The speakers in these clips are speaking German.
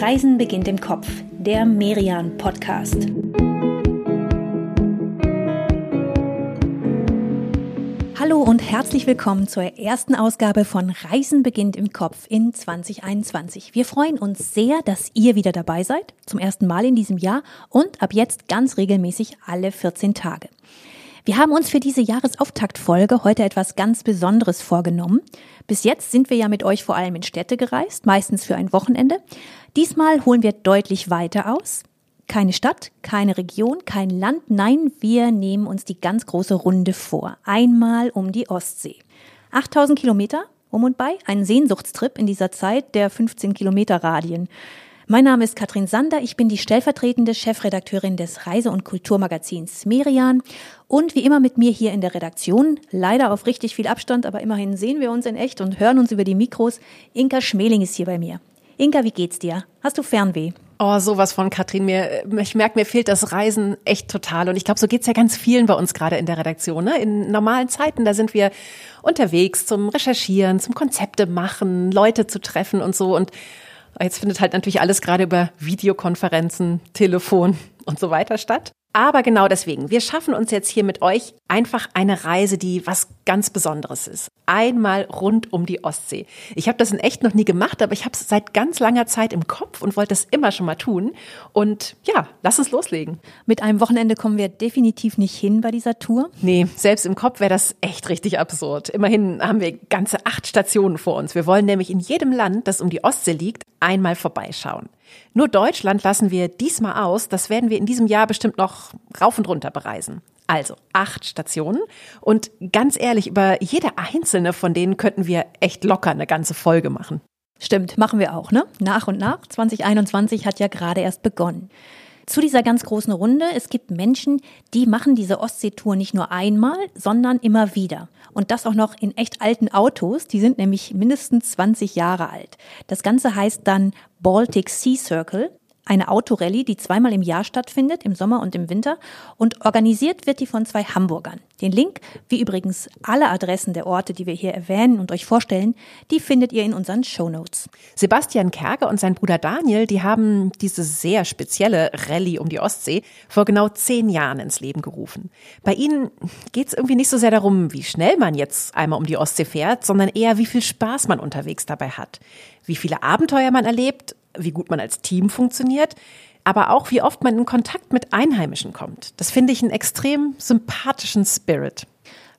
Reisen beginnt im Kopf, der Merian Podcast. Hallo und herzlich willkommen zur ersten Ausgabe von Reisen beginnt im Kopf in 2021. Wir freuen uns sehr, dass ihr wieder dabei seid, zum ersten Mal in diesem Jahr und ab jetzt ganz regelmäßig alle 14 Tage. Wir haben uns für diese Jahresauftaktfolge heute etwas ganz Besonderes vorgenommen. Bis jetzt sind wir ja mit euch vor allem in Städte gereist, meistens für ein Wochenende. Diesmal holen wir deutlich weiter aus. Keine Stadt, keine Region, kein Land, nein, wir nehmen uns die ganz große Runde vor. Einmal um die Ostsee. 8000 Kilometer um und bei, ein Sehnsuchtstrip in dieser Zeit der 15 Kilometer Radien. Mein Name ist Katrin Sander, ich bin die stellvertretende Chefredakteurin des Reise- und Kulturmagazins Merian und wie immer mit mir hier in der Redaktion, leider auf richtig viel Abstand, aber immerhin sehen wir uns in echt und hören uns über die Mikros. Inka Schmeling ist hier bei mir. Inka, wie geht's dir? Hast du Fernweh? Oh, sowas von Katrin. Mir, ich merke, mir fehlt das Reisen echt total. Und ich glaube, so geht's ja ganz vielen bei uns gerade in der Redaktion. Ne? In normalen Zeiten, da sind wir unterwegs zum Recherchieren, zum Konzepte machen, Leute zu treffen und so. Und Jetzt findet halt natürlich alles gerade über Videokonferenzen, Telefon und so weiter statt. Aber genau deswegen, wir schaffen uns jetzt hier mit euch einfach eine Reise, die was ganz Besonderes ist. Einmal rund um die Ostsee. Ich habe das in echt noch nie gemacht, aber ich habe es seit ganz langer Zeit im Kopf und wollte es immer schon mal tun. Und ja, lass uns loslegen. Mit einem Wochenende kommen wir definitiv nicht hin bei dieser Tour. Nee, selbst im Kopf wäre das echt richtig absurd. Immerhin haben wir ganze acht Stationen vor uns. Wir wollen nämlich in jedem Land, das um die Ostsee liegt, einmal vorbeischauen. Nur Deutschland lassen wir diesmal aus. Das werden wir in diesem Jahr bestimmt noch rauf und runter bereisen. Also acht Stationen. Und ganz ehrlich, über jede einzelne von denen könnten wir echt locker eine ganze Folge machen. Stimmt, machen wir auch, ne? Nach und nach. 2021 hat ja gerade erst begonnen zu dieser ganz großen Runde. Es gibt Menschen, die machen diese Ostseetour nicht nur einmal, sondern immer wieder. Und das auch noch in echt alten Autos. Die sind nämlich mindestens 20 Jahre alt. Das Ganze heißt dann Baltic Sea Circle eine Autorallye, die zweimal im Jahr stattfindet, im Sommer und im Winter. Und organisiert wird die von zwei Hamburgern. Den Link, wie übrigens alle Adressen der Orte, die wir hier erwähnen und euch vorstellen, die findet ihr in unseren Show Notes. Sebastian Kerger und sein Bruder Daniel, die haben diese sehr spezielle Rallye um die Ostsee vor genau zehn Jahren ins Leben gerufen. Bei ihnen geht es irgendwie nicht so sehr darum, wie schnell man jetzt einmal um die Ostsee fährt, sondern eher, wie viel Spaß man unterwegs dabei hat, wie viele Abenteuer man erlebt wie gut man als Team funktioniert, aber auch wie oft man in Kontakt mit Einheimischen kommt. Das finde ich einen extrem sympathischen Spirit.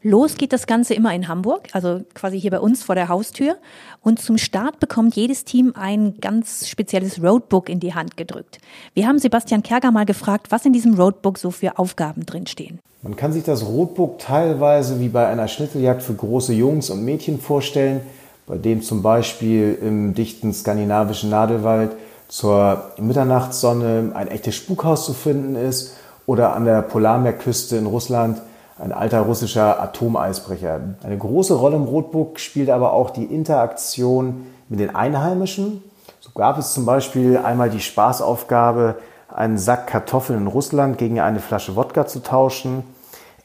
Los geht das Ganze immer in Hamburg, also quasi hier bei uns vor der Haustür. Und zum Start bekommt jedes Team ein ganz spezielles Roadbook in die Hand gedrückt. Wir haben Sebastian Kerger mal gefragt, was in diesem Roadbook so für Aufgaben drinstehen. Man kann sich das Roadbook teilweise wie bei einer Schnitteljagd für große Jungs und Mädchen vorstellen bei dem zum Beispiel im dichten skandinavischen Nadelwald zur Mitternachtssonne ein echtes Spukhaus zu finden ist oder an der Polarmeerküste in Russland ein alter russischer Atomeisbrecher. Eine große Rolle im Rotbuch spielt aber auch die Interaktion mit den Einheimischen. So gab es zum Beispiel einmal die Spaßaufgabe, einen Sack Kartoffeln in Russland gegen eine Flasche Wodka zu tauschen.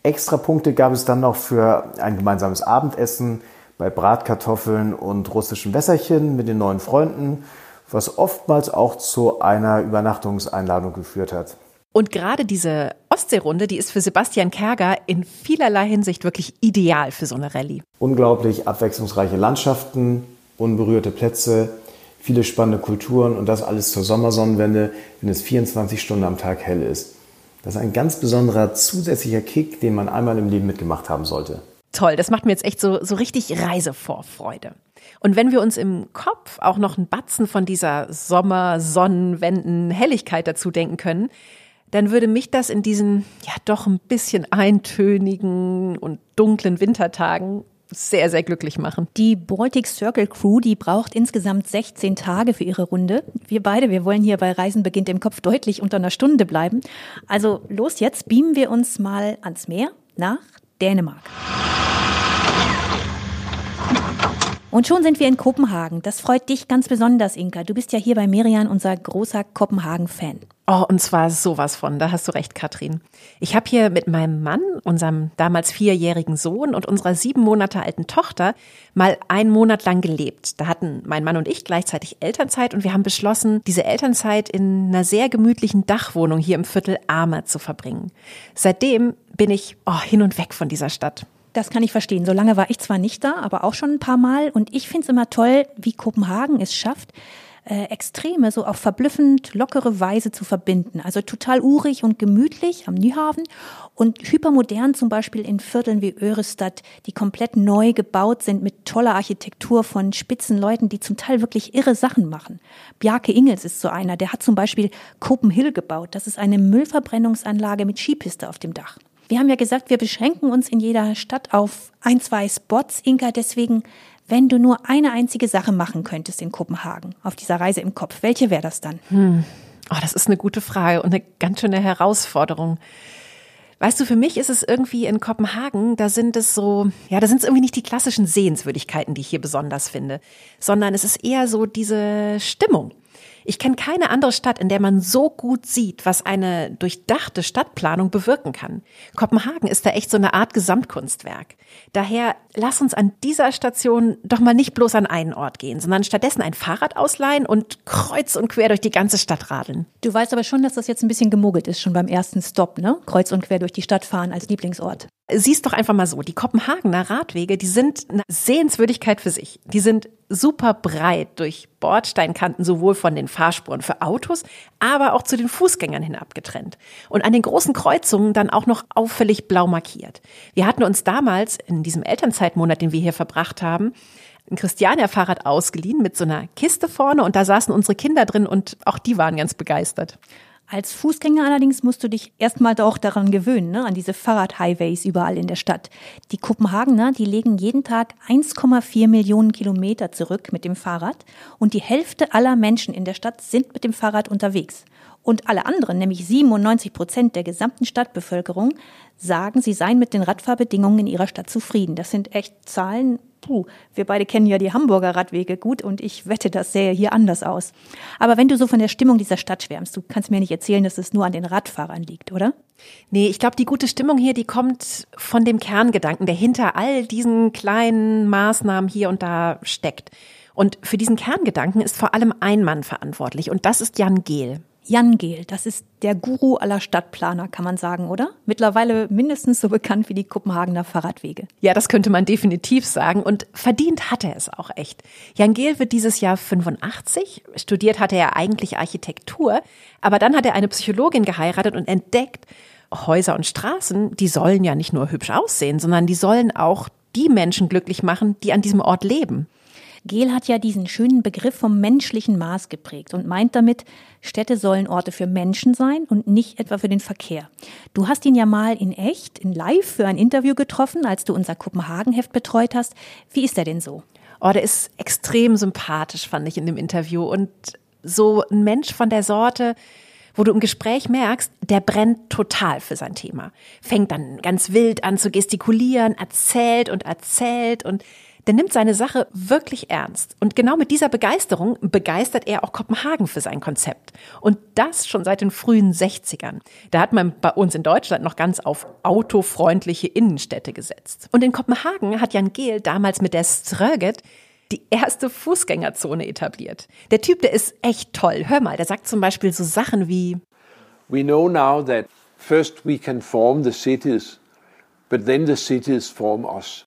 Extra Punkte gab es dann noch für ein gemeinsames Abendessen bei Bratkartoffeln und russischen Wässerchen mit den neuen Freunden, was oftmals auch zu einer Übernachtungseinladung geführt hat. Und gerade diese Ostseerunde, die ist für Sebastian Kerger in vielerlei Hinsicht wirklich ideal für so eine Rallye. Unglaublich abwechslungsreiche Landschaften, unberührte Plätze, viele spannende Kulturen und das alles zur Sommersonnenwende, wenn es 24 Stunden am Tag hell ist. Das ist ein ganz besonderer zusätzlicher Kick, den man einmal im Leben mitgemacht haben sollte toll. Das macht mir jetzt echt so, so richtig Reisevorfreude. Und wenn wir uns im Kopf auch noch einen Batzen von dieser Sommer, Sonnenwenden, Helligkeit dazu denken können, dann würde mich das in diesen ja doch ein bisschen eintönigen und dunklen Wintertagen sehr, sehr glücklich machen. Die Baltic Circle Crew, die braucht insgesamt 16 Tage für ihre Runde. Wir beide, wir wollen hier bei Reisen beginnt im Kopf deutlich unter einer Stunde bleiben. Also los jetzt, beamen wir uns mal ans Meer nach Dänemark. Und schon sind wir in Kopenhagen. Das freut dich ganz besonders, Inka. Du bist ja hier bei Merian unser großer Kopenhagen-Fan. Oh, und zwar sowas von, da hast du recht, Katrin. Ich habe hier mit meinem Mann, unserem damals vierjährigen Sohn und unserer sieben Monate alten Tochter mal einen Monat lang gelebt. Da hatten mein Mann und ich gleichzeitig Elternzeit und wir haben beschlossen, diese Elternzeit in einer sehr gemütlichen Dachwohnung hier im Viertel Arme zu verbringen. Seitdem bin ich oh, hin und weg von dieser Stadt. Das kann ich verstehen. So lange war ich zwar nicht da, aber auch schon ein paar Mal. Und ich finde es immer toll, wie Kopenhagen es schafft, äh, Extreme so auf verblüffend lockere Weise zu verbinden. Also total urig und gemütlich am Nyhaven und hypermodern zum Beispiel in Vierteln wie Örestad, die komplett neu gebaut sind mit toller Architektur von spitzen Leuten, die zum Teil wirklich irre Sachen machen. Bjarke Ingels ist so einer, der hat zum Beispiel Copenhill gebaut. Das ist eine Müllverbrennungsanlage mit Skipiste auf dem Dach. Wir haben ja gesagt, wir beschränken uns in jeder Stadt auf ein, zwei Spots, Inka. Deswegen wenn du nur eine einzige Sache machen könntest in Kopenhagen auf dieser Reise im Kopf, welche wäre das dann? Hm. Oh, das ist eine gute Frage und eine ganz schöne Herausforderung. Weißt du, für mich ist es irgendwie in Kopenhagen, da sind es so, ja, da sind es irgendwie nicht die klassischen Sehenswürdigkeiten, die ich hier besonders finde, sondern es ist eher so diese Stimmung. Ich kenne keine andere Stadt, in der man so gut sieht, was eine durchdachte Stadtplanung bewirken kann. Kopenhagen ist da echt so eine Art Gesamtkunstwerk. Daher lass uns an dieser Station doch mal nicht bloß an einen Ort gehen, sondern stattdessen ein Fahrrad ausleihen und kreuz und quer durch die ganze Stadt radeln. Du weißt aber schon, dass das jetzt ein bisschen gemogelt ist, schon beim ersten Stop, ne? Kreuz und quer durch die Stadt fahren als Lieblingsort. Siehst doch einfach mal so, die Kopenhagener Radwege, die sind eine Sehenswürdigkeit für sich. Die sind super breit durch Bordsteinkanten, sowohl von den Fahrspuren für Autos, aber auch zu den Fußgängern hin abgetrennt. Und an den großen Kreuzungen dann auch noch auffällig blau markiert. Wir hatten uns damals in diesem Elternzeitmonat, den wir hier verbracht haben, ein Christiania-Fahrrad ausgeliehen mit so einer Kiste vorne und da saßen unsere Kinder drin und auch die waren ganz begeistert. Als Fußgänger allerdings musst du dich erstmal auch daran gewöhnen, ne, an diese Fahrradhighways überall in der Stadt. Die Kopenhagener, die legen jeden Tag 1,4 Millionen Kilometer zurück mit dem Fahrrad und die Hälfte aller Menschen in der Stadt sind mit dem Fahrrad unterwegs. Und alle anderen, nämlich 97 Prozent der gesamten Stadtbevölkerung, sagen, sie seien mit den Radfahrbedingungen in ihrer Stadt zufrieden. Das sind echt Zahlen, puh, wir beide kennen ja die Hamburger Radwege gut und ich wette, das sähe hier anders aus. Aber wenn du so von der Stimmung dieser Stadt schwärmst, du kannst mir nicht erzählen, dass es nur an den Radfahrern liegt, oder? Nee, ich glaube, die gute Stimmung hier, die kommt von dem Kerngedanken, der hinter all diesen kleinen Maßnahmen hier und da steckt. Und für diesen Kerngedanken ist vor allem ein Mann verantwortlich und das ist Jan Gehl. Jan Gehl, das ist der Guru aller Stadtplaner, kann man sagen, oder? Mittlerweile mindestens so bekannt wie die Kopenhagener Fahrradwege. Ja, das könnte man definitiv sagen. Und verdient hat er es auch echt. Jan Gehl wird dieses Jahr 85. Studiert hatte er eigentlich Architektur. Aber dann hat er eine Psychologin geheiratet und entdeckt, Häuser und Straßen, die sollen ja nicht nur hübsch aussehen, sondern die sollen auch die Menschen glücklich machen, die an diesem Ort leben. Gehl hat ja diesen schönen Begriff vom menschlichen Maß geprägt und meint damit, Städte sollen Orte für Menschen sein und nicht etwa für den Verkehr. Du hast ihn ja mal in echt, in live für ein Interview getroffen, als du unser Kopenhagen-Heft betreut hast. Wie ist er denn so? Oh, der ist extrem sympathisch, fand ich in dem Interview und so ein Mensch von der Sorte, wo du im Gespräch merkst, der brennt total für sein Thema. Fängt dann ganz wild an zu gestikulieren, erzählt und erzählt und der nimmt seine Sache wirklich ernst. Und genau mit dieser Begeisterung begeistert er auch Kopenhagen für sein Konzept. Und das schon seit den frühen 60ern. Da hat man bei uns in Deutschland noch ganz auf autofreundliche Innenstädte gesetzt. Und in Kopenhagen hat Jan Gehl damals mit der Ströget die erste Fußgängerzone etabliert. Der Typ, der ist echt toll. Hör mal, der sagt zum Beispiel so Sachen wie We know now that first we can form the cities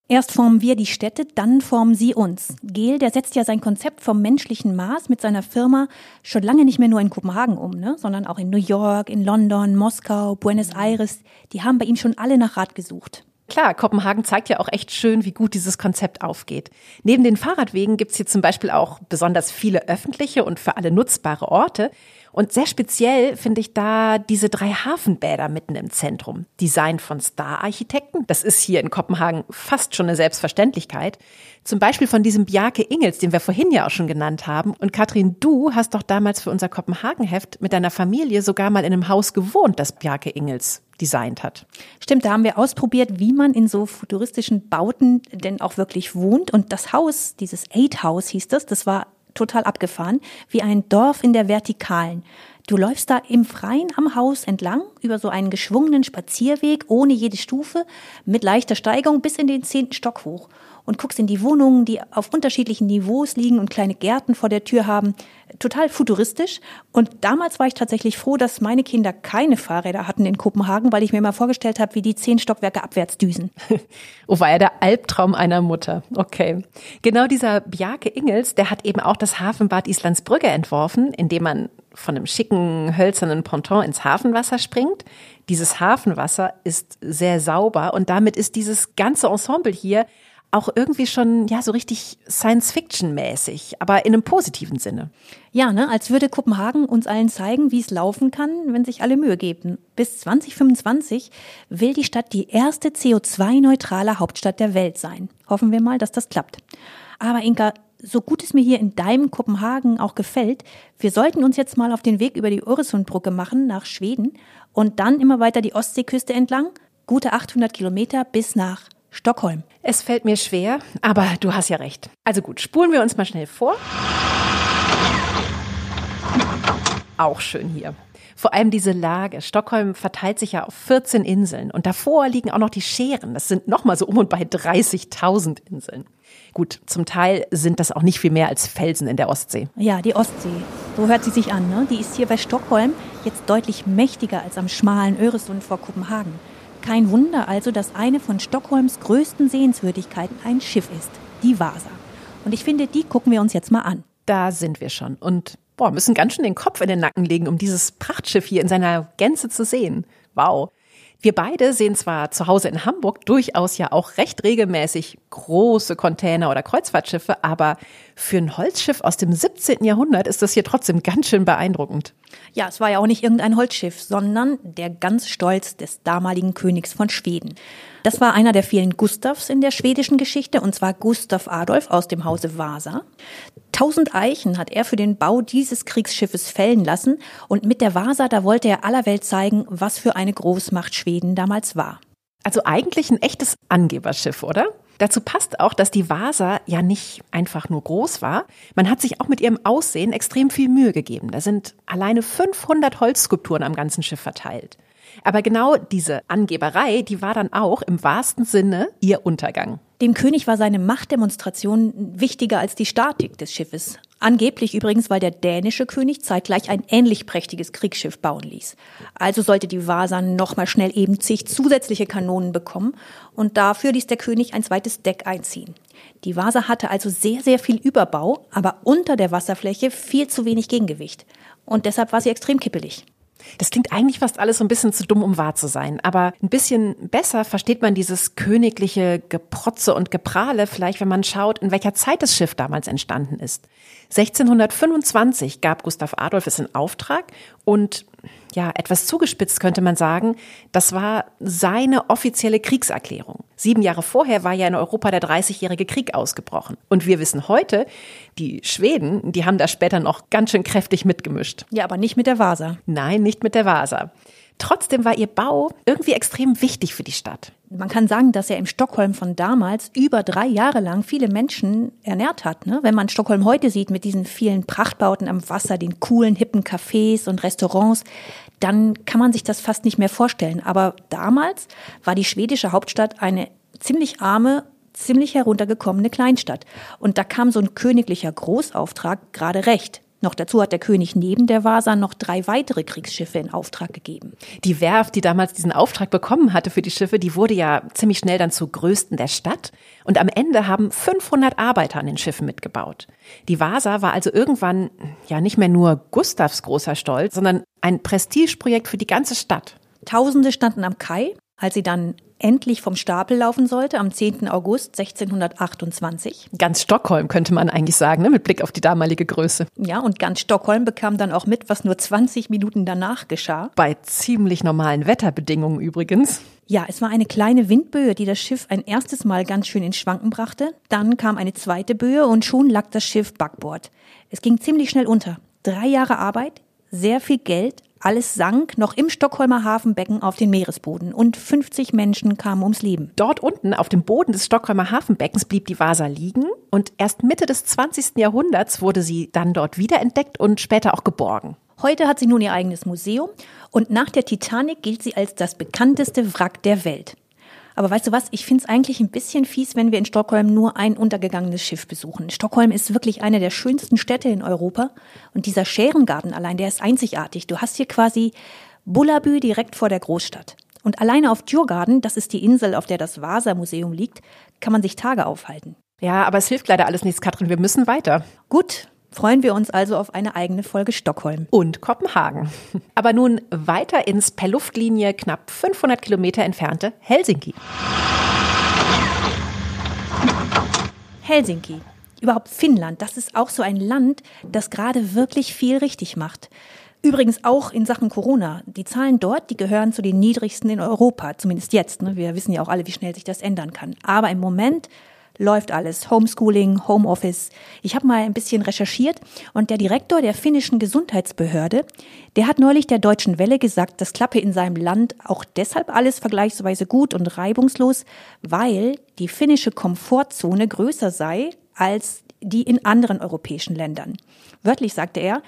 Erst formen wir die Städte, dann formen sie uns. Gehl, der setzt ja sein Konzept vom menschlichen Maß mit seiner Firma schon lange nicht mehr nur in Kopenhagen um, ne? sondern auch in New York, in London, Moskau, Buenos Aires. Die haben bei ihm schon alle nach Rat gesucht. Klar, Kopenhagen zeigt ja auch echt schön, wie gut dieses Konzept aufgeht. Neben den Fahrradwegen gibt's hier zum Beispiel auch besonders viele öffentliche und für alle nutzbare Orte. Und sehr speziell finde ich da diese drei Hafenbäder mitten im Zentrum. Design von Star-Architekten. Das ist hier in Kopenhagen fast schon eine Selbstverständlichkeit. Zum Beispiel von diesem Bjarke Ingels, den wir vorhin ja auch schon genannt haben. Und Katrin, du hast doch damals für unser Kopenhagen-Heft mit deiner Familie sogar mal in einem Haus gewohnt, das Bjarke Ingels designt hat. Stimmt, da haben wir ausprobiert, wie man in so futuristischen Bauten denn auch wirklich wohnt. Und das Haus, dieses Eight House hieß das, das war total abgefahren, wie ein Dorf in der Vertikalen. Du läufst da im Freien am Haus entlang über so einen geschwungenen Spazierweg ohne jede Stufe mit leichter Steigung bis in den zehnten Stock hoch und guckst in die Wohnungen, die auf unterschiedlichen Niveaus liegen und kleine Gärten vor der Tür haben. Total futuristisch. Und damals war ich tatsächlich froh, dass meine Kinder keine Fahrräder hatten in Kopenhagen, weil ich mir mal vorgestellt habe, wie die zehn Stockwerke abwärts düsen. oh, war ja der Albtraum einer Mutter. Okay. Genau dieser Bjarke Ingels, der hat eben auch das Hafenbad Islandsbrügge entworfen, in dem man von einem schicken hölzernen Ponton ins Hafenwasser springt. Dieses Hafenwasser ist sehr sauber und damit ist dieses ganze Ensemble hier auch irgendwie schon ja so richtig Science-Fiction-mäßig, aber in einem positiven Sinne. Ja, ne, als würde Kopenhagen uns allen zeigen, wie es laufen kann, wenn sich alle Mühe geben. Bis 2025 will die Stadt die erste CO2-neutrale Hauptstadt der Welt sein. Hoffen wir mal, dass das klappt. Aber Inka, so gut es mir hier in deinem Kopenhagen auch gefällt, wir sollten uns jetzt mal auf den Weg über die Öresundbrücke machen nach Schweden und dann immer weiter die Ostseeküste entlang, gute 800 Kilometer bis nach Stockholm. Es fällt mir schwer, aber du hast ja recht. Also gut, spulen wir uns mal schnell vor. Auch schön hier. Vor allem diese Lage. Stockholm verteilt sich ja auf 14 Inseln und davor liegen auch noch die Scheren. Das sind nochmal so um und bei 30.000 Inseln. Gut, zum Teil sind das auch nicht viel mehr als Felsen in der Ostsee. Ja, die Ostsee. So hört sie sich an. Ne? Die ist hier bei Stockholm jetzt deutlich mächtiger als am schmalen Öresund vor Kopenhagen. Kein Wunder also, dass eine von Stockholms größten Sehenswürdigkeiten ein Schiff ist, die Vasa. Und ich finde, die gucken wir uns jetzt mal an. Da sind wir schon und boah, müssen ganz schön den Kopf in den Nacken legen, um dieses Prachtschiff hier in seiner Gänze zu sehen. Wow. Wir beide sehen zwar zu Hause in Hamburg durchaus ja auch recht regelmäßig große Container oder Kreuzfahrtschiffe, aber für ein Holzschiff aus dem 17. Jahrhundert ist das hier trotzdem ganz schön beeindruckend. Ja, es war ja auch nicht irgendein Holzschiff, sondern der ganz Stolz des damaligen Königs von Schweden. Das war einer der vielen Gustavs in der schwedischen Geschichte, und zwar Gustav Adolf aus dem Hause Vasa. Tausend Eichen hat er für den Bau dieses Kriegsschiffes fällen lassen, und mit der Vasa, da wollte er aller Welt zeigen, was für eine Großmacht Schweden damals war. Also eigentlich ein echtes Angeberschiff, oder? Dazu passt auch, dass die Vasa ja nicht einfach nur groß war. Man hat sich auch mit ihrem Aussehen extrem viel Mühe gegeben. Da sind alleine 500 Holzskulpturen am ganzen Schiff verteilt. Aber genau diese Angeberei, die war dann auch im wahrsten Sinne ihr Untergang. Dem König war seine Machtdemonstration wichtiger als die Statik des Schiffes. Angeblich übrigens, weil der dänische König zeitgleich ein ähnlich prächtiges Kriegsschiff bauen ließ. Also sollte die Vasa nochmal schnell eben zig zusätzliche Kanonen bekommen und dafür ließ der König ein zweites Deck einziehen. Die Vasa hatte also sehr, sehr viel Überbau, aber unter der Wasserfläche viel zu wenig Gegengewicht. Und deshalb war sie extrem kippelig. Das klingt eigentlich fast alles so ein bisschen zu dumm, um wahr zu sein. Aber ein bisschen besser versteht man dieses königliche Geprotze und Geprahle vielleicht, wenn man schaut, in welcher Zeit das Schiff damals entstanden ist. 1625 gab Gustav Adolf es in Auftrag und ja, etwas zugespitzt könnte man sagen, das war seine offizielle Kriegserklärung. Sieben Jahre vorher war ja in Europa der Dreißigjährige Krieg ausgebrochen. Und wir wissen heute, die Schweden, die haben da später noch ganz schön kräftig mitgemischt. Ja, aber nicht mit der Vasa. Nein, nicht mit der Vasa. Trotzdem war ihr Bau irgendwie extrem wichtig für die Stadt. Man kann sagen, dass er im Stockholm von damals über drei Jahre lang viele Menschen ernährt hat. Ne? Wenn man Stockholm heute sieht mit diesen vielen Prachtbauten am Wasser, den coolen, hippen Cafés und Restaurants, dann kann man sich das fast nicht mehr vorstellen. Aber damals war die schwedische Hauptstadt eine ziemlich arme ziemlich heruntergekommene Kleinstadt. Und da kam so ein königlicher Großauftrag gerade recht. Noch dazu hat der König neben der Vasa noch drei weitere Kriegsschiffe in Auftrag gegeben. Die Werft, die damals diesen Auftrag bekommen hatte für die Schiffe, die wurde ja ziemlich schnell dann zur größten der Stadt. Und am Ende haben 500 Arbeiter an den Schiffen mitgebaut. Die Vasa war also irgendwann ja nicht mehr nur Gustavs großer Stolz, sondern ein Prestigeprojekt für die ganze Stadt. Tausende standen am Kai, als sie dann endlich vom Stapel laufen sollte am 10. August 1628. Ganz Stockholm könnte man eigentlich sagen, ne? mit Blick auf die damalige Größe. Ja, und ganz Stockholm bekam dann auch mit, was nur 20 Minuten danach geschah. Bei ziemlich normalen Wetterbedingungen übrigens. Ja, es war eine kleine Windböe, die das Schiff ein erstes Mal ganz schön ins Schwanken brachte. Dann kam eine zweite Böe und schon lag das Schiff backbord. Es ging ziemlich schnell unter. Drei Jahre Arbeit, sehr viel Geld, Alles sank noch im Stockholmer Hafenbecken auf den Meeresboden und 50 Menschen kamen ums Leben. Dort unten auf dem Boden des Stockholmer Hafenbeckens blieb die Vasa liegen und erst Mitte des 20. Jahrhunderts wurde sie dann dort wiederentdeckt und später auch geborgen. Heute hat sie nun ihr eigenes Museum und nach der Titanic gilt sie als das bekannteste Wrack der Welt. Aber weißt du was, ich finde es eigentlich ein bisschen fies, wenn wir in Stockholm nur ein untergegangenes Schiff besuchen. Stockholm ist wirklich eine der schönsten Städte in Europa und dieser Scherengarten allein, der ist einzigartig. Du hast hier quasi Bullabü direkt vor der Großstadt. Und alleine auf Djurgarden, das ist die Insel, auf der das Vasa-Museum liegt, kann man sich Tage aufhalten. Ja, aber es hilft leider alles nichts, Katrin. Wir müssen weiter. Gut, freuen wir uns also auf eine eigene Folge Stockholm. Und Kopenhagen. Aber nun weiter ins per Luftlinie knapp 500 Kilometer entfernte Helsinki. Helsinki. Überhaupt Finnland, das ist auch so ein Land, das gerade wirklich viel richtig macht. Übrigens auch in Sachen Corona. Die Zahlen dort, die gehören zu den niedrigsten in Europa, zumindest jetzt. Ne? Wir wissen ja auch alle, wie schnell sich das ändern kann. Aber im Moment läuft alles. Homeschooling, Homeoffice. Ich habe mal ein bisschen recherchiert und der Direktor der finnischen Gesundheitsbehörde, der hat neulich der Deutschen Welle gesagt, das klappe in seinem Land auch deshalb alles vergleichsweise gut und reibungslos, weil die finnische Komfortzone größer sei als die in anderen europäischen Ländern. Wörtlich sagte er,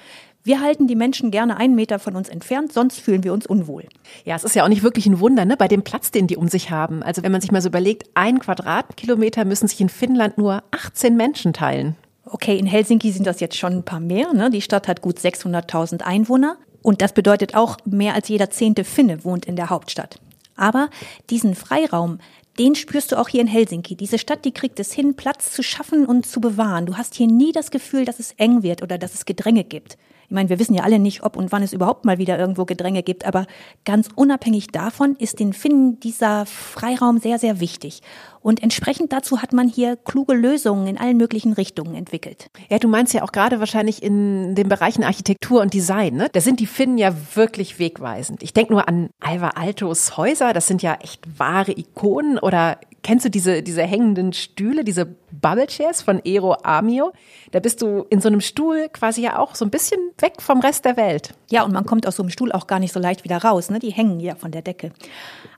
wir halten die Menschen gerne einen Meter von uns entfernt, sonst fühlen wir uns unwohl. Ja, es ist ja auch nicht wirklich ein Wunder, ne, bei dem Platz, den die um sich haben. Also wenn man sich mal so überlegt, ein Quadratkilometer müssen sich in Finnland nur 18 Menschen teilen. Okay, in Helsinki sind das jetzt schon ein paar mehr. Ne? Die Stadt hat gut 600.000 Einwohner. Und das bedeutet auch, mehr als jeder zehnte Finne wohnt in der Hauptstadt. Aber diesen Freiraum, den spürst du auch hier in Helsinki. Diese Stadt, die kriegt es hin, Platz zu schaffen und zu bewahren. Du hast hier nie das Gefühl, dass es eng wird oder dass es Gedränge gibt. Ich meine, wir wissen ja alle nicht, ob und wann es überhaupt mal wieder irgendwo Gedränge gibt, aber ganz unabhängig davon ist den Finnen dieser Freiraum sehr, sehr wichtig. Und entsprechend dazu hat man hier kluge Lösungen in allen möglichen Richtungen entwickelt. Ja, du meinst ja auch gerade wahrscheinlich in den Bereichen Architektur und Design, ne? Da sind die Finnen ja wirklich wegweisend. Ich denke nur an Alva Altos Häuser, das sind ja echt wahre Ikonen. Oder kennst du diese, diese hängenden Stühle, diese Bubble Chairs von Ero Amio? Da bist du in so einem Stuhl quasi ja auch so ein bisschen weg vom Rest der Welt. Ja, und man kommt aus so einem Stuhl auch gar nicht so leicht wieder raus, ne? Die hängen ja von der Decke.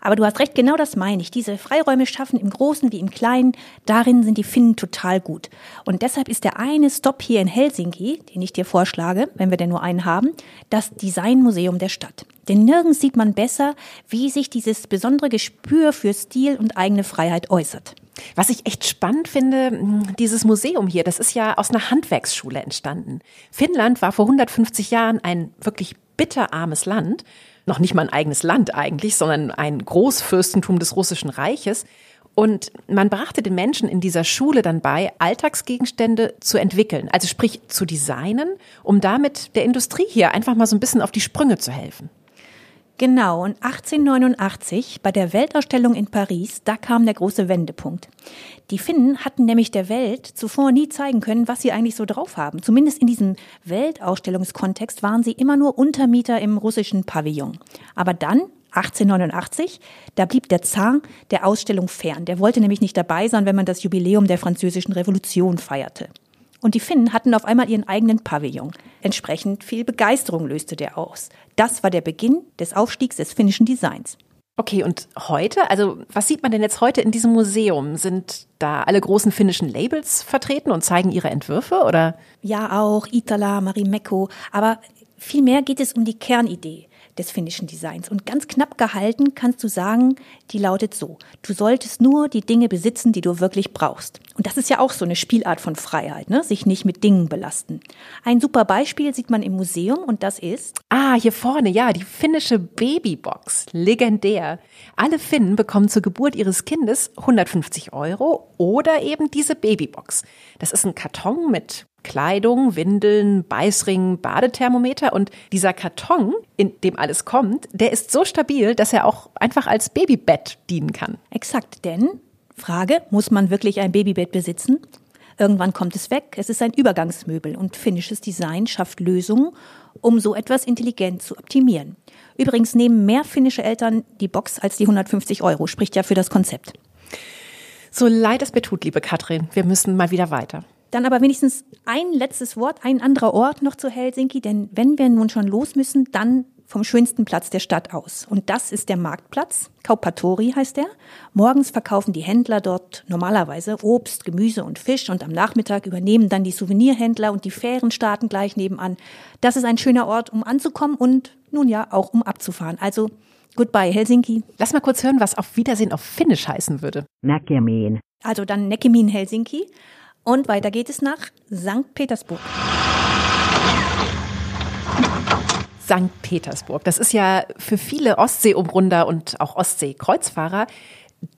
Aber du hast recht, genau das meine ich. Diese Freiräume schaffen im Großen wie im Kleinen, darin sind die Finnen total gut. Und deshalb ist der eine Stop hier in Helsinki, den ich dir vorschlage, wenn wir denn nur einen haben, das Designmuseum der Stadt. Denn nirgends sieht man besser, wie sich dieses besondere Gespür für Stil und eigene Freiheit äußert. Was ich echt spannend finde, hm, dieses Museum hier, das ist ja aus einer Handwerksschule entstanden. Finnland war vor 150 Jahren ein wirklich bitterarmes Land. Noch nicht mal ein eigenes Land eigentlich, sondern ein Großfürstentum des Russischen Reiches. Und man brachte den Menschen in dieser Schule dann bei, Alltagsgegenstände zu entwickeln, also sprich zu designen, um damit der Industrie hier einfach mal so ein bisschen auf die Sprünge zu helfen. Genau, und 1889 bei der Weltausstellung in Paris, da kam der große Wendepunkt. Die Finnen hatten nämlich der Welt zuvor nie zeigen können, was sie eigentlich so drauf haben. Zumindest in diesem Weltausstellungskontext waren sie immer nur Untermieter im russischen Pavillon. Aber dann, 1889, da blieb der Zar der Ausstellung fern. Der wollte nämlich nicht dabei sein, wenn man das Jubiläum der französischen Revolution feierte. Und die Finnen hatten auf einmal ihren eigenen Pavillon. Entsprechend viel Begeisterung löste der aus. Das war der Beginn des Aufstiegs des finnischen Designs. Okay, und heute, also was sieht man denn jetzt heute in diesem Museum? Sind da alle großen finnischen Labels vertreten und zeigen ihre Entwürfe oder? Ja, auch Itala, Marimekko, aber vielmehr geht es um die Kernidee des finnischen Designs. Und ganz knapp gehalten kannst du sagen, die lautet so. Du solltest nur die Dinge besitzen, die du wirklich brauchst. Und das ist ja auch so eine Spielart von Freiheit, ne? sich nicht mit Dingen belasten. Ein super Beispiel sieht man im Museum und das ist. Ah, hier vorne, ja, die finnische Babybox. Legendär. Alle Finnen bekommen zur Geburt ihres Kindes 150 Euro oder eben diese Babybox. Das ist ein Karton mit Kleidung, Windeln, Beißring, Badethermometer und dieser Karton, in dem alles kommt, der ist so stabil, dass er auch einfach als Babybett dienen kann. Exakt, denn Frage, muss man wirklich ein Babybett besitzen? Irgendwann kommt es weg, es ist ein Übergangsmöbel und finnisches Design schafft Lösungen, um so etwas intelligent zu optimieren. Übrigens nehmen mehr finnische Eltern die Box als die 150 Euro, spricht ja für das Konzept. So leid es mir tut, liebe Katrin, wir müssen mal wieder weiter. Dann aber wenigstens ein letztes Wort, ein anderer Ort noch zu Helsinki, denn wenn wir nun schon los müssen, dann vom schönsten Platz der Stadt aus. Und das ist der Marktplatz. Kaupatori heißt er. Morgens verkaufen die Händler dort normalerweise Obst, Gemüse und Fisch und am Nachmittag übernehmen dann die Souvenirhändler und die Fähren starten gleich nebenan. Das ist ein schöner Ort, um anzukommen und nun ja auch um abzufahren. Also goodbye Helsinki. Lass mal kurz hören, was auf Wiedersehen auf Finnisch heißen würde. Näkemiin. Also dann Näkemiin Helsinki. Und weiter geht es nach St. Petersburg. St. Petersburg. Das ist ja für viele Ostseeumrunder und auch Ostseekreuzfahrer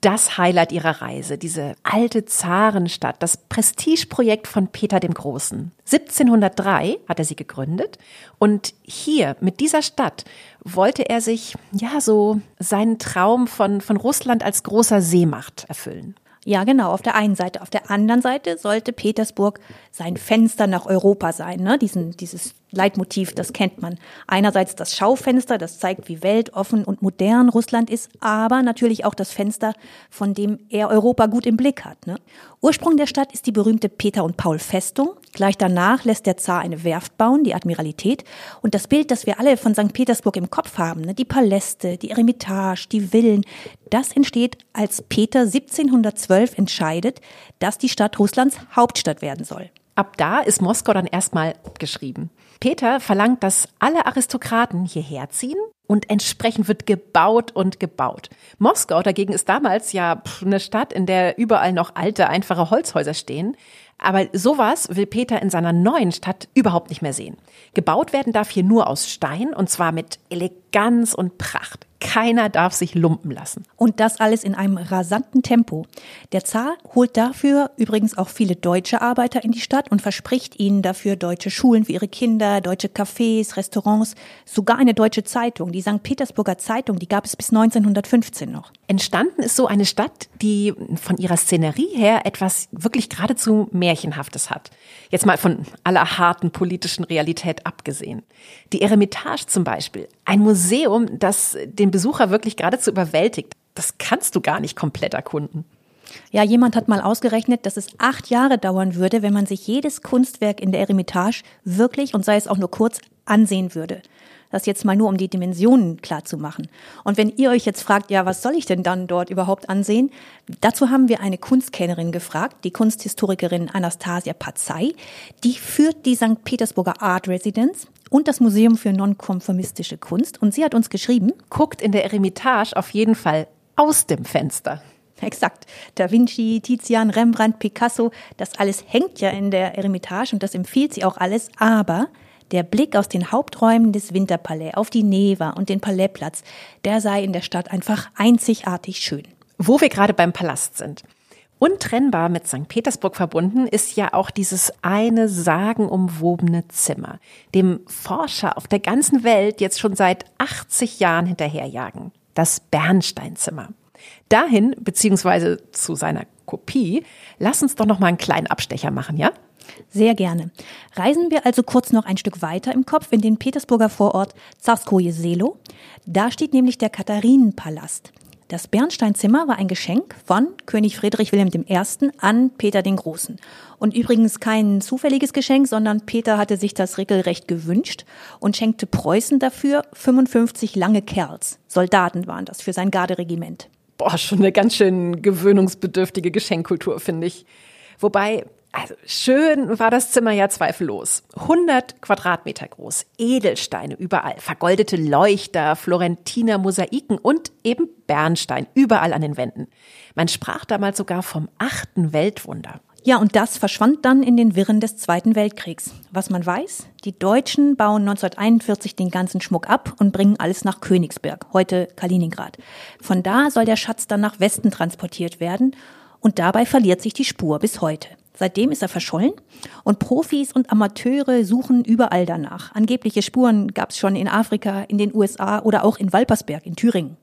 das Highlight ihrer Reise, diese alte Zarenstadt, das Prestigeprojekt von Peter dem Großen. 1703 hat er sie gegründet und hier mit dieser Stadt wollte er sich ja so seinen Traum von von Russland als großer Seemacht erfüllen. Ja, genau, auf der einen Seite. Auf der anderen Seite sollte Petersburg sein Fenster nach Europa sein. Ne? Diesen, dieses Leitmotiv, das kennt man. Einerseits das Schaufenster, das zeigt, wie weltoffen und modern Russland ist, aber natürlich auch das Fenster, von dem er Europa gut im Blick hat. Ne? Ursprung der Stadt ist die berühmte Peter und Paul Festung. Gleich danach lässt der Zar eine Werft bauen, die Admiralität. Und das Bild, das wir alle von St. Petersburg im Kopf haben, ne? die Paläste, die Eremitage, die Villen, das entsteht, als Peter 1712 entscheidet, dass die Stadt Russlands Hauptstadt werden soll. Ab da ist Moskau dann erstmal abgeschrieben. Peter verlangt, dass alle Aristokraten hierher ziehen und entsprechend wird gebaut und gebaut. Moskau dagegen ist damals ja eine Stadt, in der überall noch alte, einfache Holzhäuser stehen. Aber sowas will Peter in seiner neuen Stadt überhaupt nicht mehr sehen. Gebaut werden darf hier nur aus Stein und zwar mit Eleganz und Pracht. Keiner darf sich lumpen lassen. Und das alles in einem rasanten Tempo. Der Zar holt dafür übrigens auch viele deutsche Arbeiter in die Stadt und verspricht ihnen dafür deutsche Schulen für ihre Kinder, deutsche Cafés, Restaurants, sogar eine deutsche Zeitung. Die St. Petersburger Zeitung, die gab es bis 1915 noch. Entstanden ist so eine Stadt, die von ihrer Szenerie her etwas wirklich geradezu Märchenhaftes hat. Jetzt mal von aller harten politischen Realität abgesehen. Die Eremitage zum Beispiel, ein Museum, das den Besucher wirklich geradezu überwältigt. Das kannst du gar nicht komplett erkunden. Ja, jemand hat mal ausgerechnet, dass es acht Jahre dauern würde, wenn man sich jedes Kunstwerk in der Eremitage wirklich und sei es auch nur kurz ansehen würde. Das jetzt mal nur, um die Dimensionen klar zu machen. Und wenn ihr euch jetzt fragt, ja, was soll ich denn dann dort überhaupt ansehen? Dazu haben wir eine Kunstkennerin gefragt, die Kunsthistorikerin Anastasia Pazai. Die führt die St. Petersburger Art Residence und das Museum für nonkonformistische Kunst. Und sie hat uns geschrieben, guckt in der Eremitage auf jeden Fall aus dem Fenster. Exakt. Da Vinci, Tizian, Rembrandt, Picasso, das alles hängt ja in der Eremitage und das empfiehlt sie auch alles. Aber der Blick aus den Haupträumen des Winterpalais auf die Neva und den Palaisπlatz, der sei in der Stadt einfach einzigartig schön. Wo wir gerade beim Palast sind. Untrennbar mit St. Petersburg verbunden ist ja auch dieses eine sagenumwobene Zimmer, dem Forscher auf der ganzen Welt jetzt schon seit 80 Jahren hinterherjagen. Das Bernsteinzimmer. Dahin, beziehungsweise zu seiner Kopie, lass uns doch noch mal einen kleinen Abstecher machen, ja? Sehr gerne. Reisen wir also kurz noch ein Stück weiter im Kopf in den Petersburger Vorort Zarskoje Selo. Da steht nämlich der Katharinenpalast. Das Bernsteinzimmer war ein Geschenk von König Friedrich Wilhelm I. an Peter den Großen. Und übrigens kein zufälliges Geschenk, sondern Peter hatte sich das regelrecht gewünscht und schenkte Preußen dafür 55 lange Kerls. Soldaten waren das für sein Garderegiment. Boah, schon eine ganz schön gewöhnungsbedürftige Geschenkkultur, finde ich. Wobei, also schön war das Zimmer ja zweifellos. 100 Quadratmeter groß, Edelsteine überall, vergoldete Leuchter, Florentiner Mosaiken und eben Bernstein überall an den Wänden. Man sprach damals sogar vom achten Weltwunder. Ja, und das verschwand dann in den Wirren des Zweiten Weltkriegs. Was man weiß, die Deutschen bauen 1941 den ganzen Schmuck ab und bringen alles nach Königsberg, heute Kaliningrad. Von da soll der Schatz dann nach Westen transportiert werden und dabei verliert sich die Spur bis heute. Seitdem ist er verschollen und Profis und Amateure suchen überall danach. Angebliche Spuren gab es schon in Afrika, in den USA oder auch in Walpersberg in Thüringen.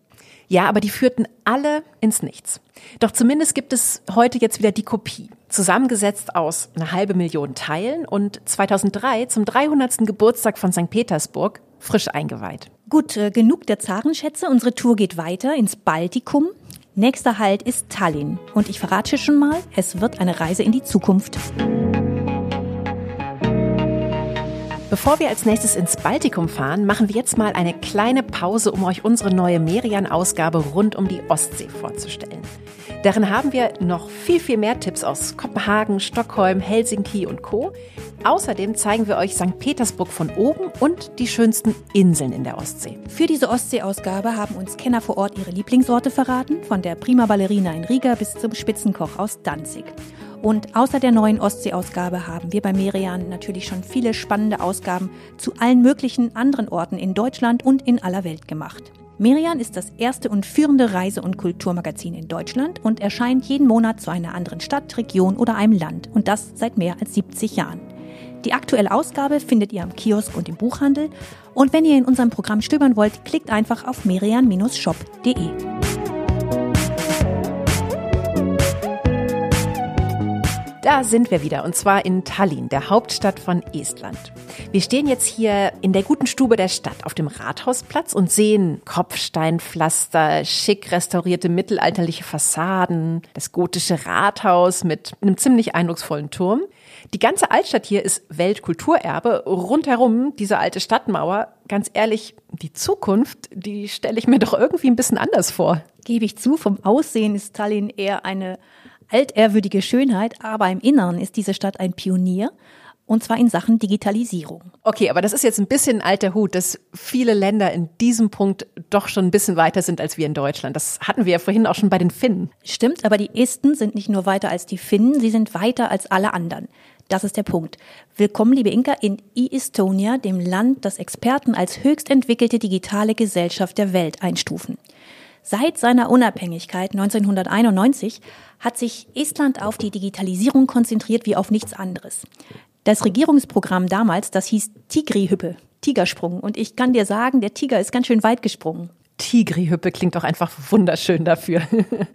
Ja, aber die führten alle ins Nichts. Doch zumindest gibt es heute jetzt wieder die Kopie, zusammengesetzt aus einer halbe Million Teilen und 2003 zum 300. Geburtstag von St. Petersburg frisch eingeweiht. Gut, äh, genug der Zarenschätze. Unsere Tour geht weiter ins Baltikum. Nächster Halt ist Tallinn. Und ich verrate schon mal, es wird eine Reise in die Zukunft. Bevor wir als nächstes ins Baltikum fahren, machen wir jetzt mal eine kleine Pause, um euch unsere neue Merian-Ausgabe rund um die Ostsee vorzustellen. Darin haben wir noch viel, viel mehr Tipps aus Kopenhagen, Stockholm, Helsinki und Co. Außerdem zeigen wir euch St. Petersburg von oben und die schönsten Inseln in der Ostsee. Für diese Ostsee-Ausgabe haben uns Kenner vor Ort ihre Lieblingsorte verraten, von der Prima Ballerina in Riga bis zum Spitzenkoch aus Danzig. Und außer der neuen Ostsee-Ausgabe haben wir bei Merian natürlich schon viele spannende Ausgaben zu allen möglichen anderen Orten in Deutschland und in aller Welt gemacht. Merian ist das erste und führende Reise- und Kulturmagazin in Deutschland und erscheint jeden Monat zu einer anderen Stadt, Region oder einem Land und das seit mehr als 70 Jahren. Die aktuelle Ausgabe findet ihr am Kiosk und im Buchhandel und wenn ihr in unserem Programm stöbern wollt, klickt einfach auf merian-shop.de. Da sind wir wieder und zwar in Tallinn, der Hauptstadt von Estland. Wir stehen jetzt hier in der guten Stube der Stadt auf dem Rathausplatz und sehen Kopfsteinpflaster, schick restaurierte mittelalterliche Fassaden, das gotische Rathaus mit einem ziemlich eindrucksvollen Turm. Die ganze Altstadt hier ist Weltkulturerbe. Rundherum diese alte Stadtmauer. Ganz ehrlich, die Zukunft, die stelle ich mir doch irgendwie ein bisschen anders vor. Gebe ich zu, vom Aussehen ist Tallinn eher eine altehrwürdige Schönheit, aber im Inneren ist diese Stadt ein Pionier. Und zwar in Sachen Digitalisierung. Okay, aber das ist jetzt ein bisschen alter Hut, dass viele Länder in diesem Punkt doch schon ein bisschen weiter sind als wir in Deutschland. Das hatten wir ja vorhin auch schon bei den Finnen. Stimmt, aber die Esten sind nicht nur weiter als die Finnen, sie sind weiter als alle anderen. Das ist der Punkt. Willkommen, liebe Inka, in e-Estonia, dem Land, das Experten als höchst entwickelte digitale Gesellschaft der Welt einstufen. Seit seiner Unabhängigkeit 1991 hat sich Estland auf die Digitalisierung konzentriert wie auf nichts anderes. Das Regierungsprogramm damals, das hieß Tigri-Hüppe, Tigersprung. Und ich kann dir sagen, der Tiger ist ganz schön weit gesprungen. Tigri-Hüppe klingt doch einfach wunderschön dafür.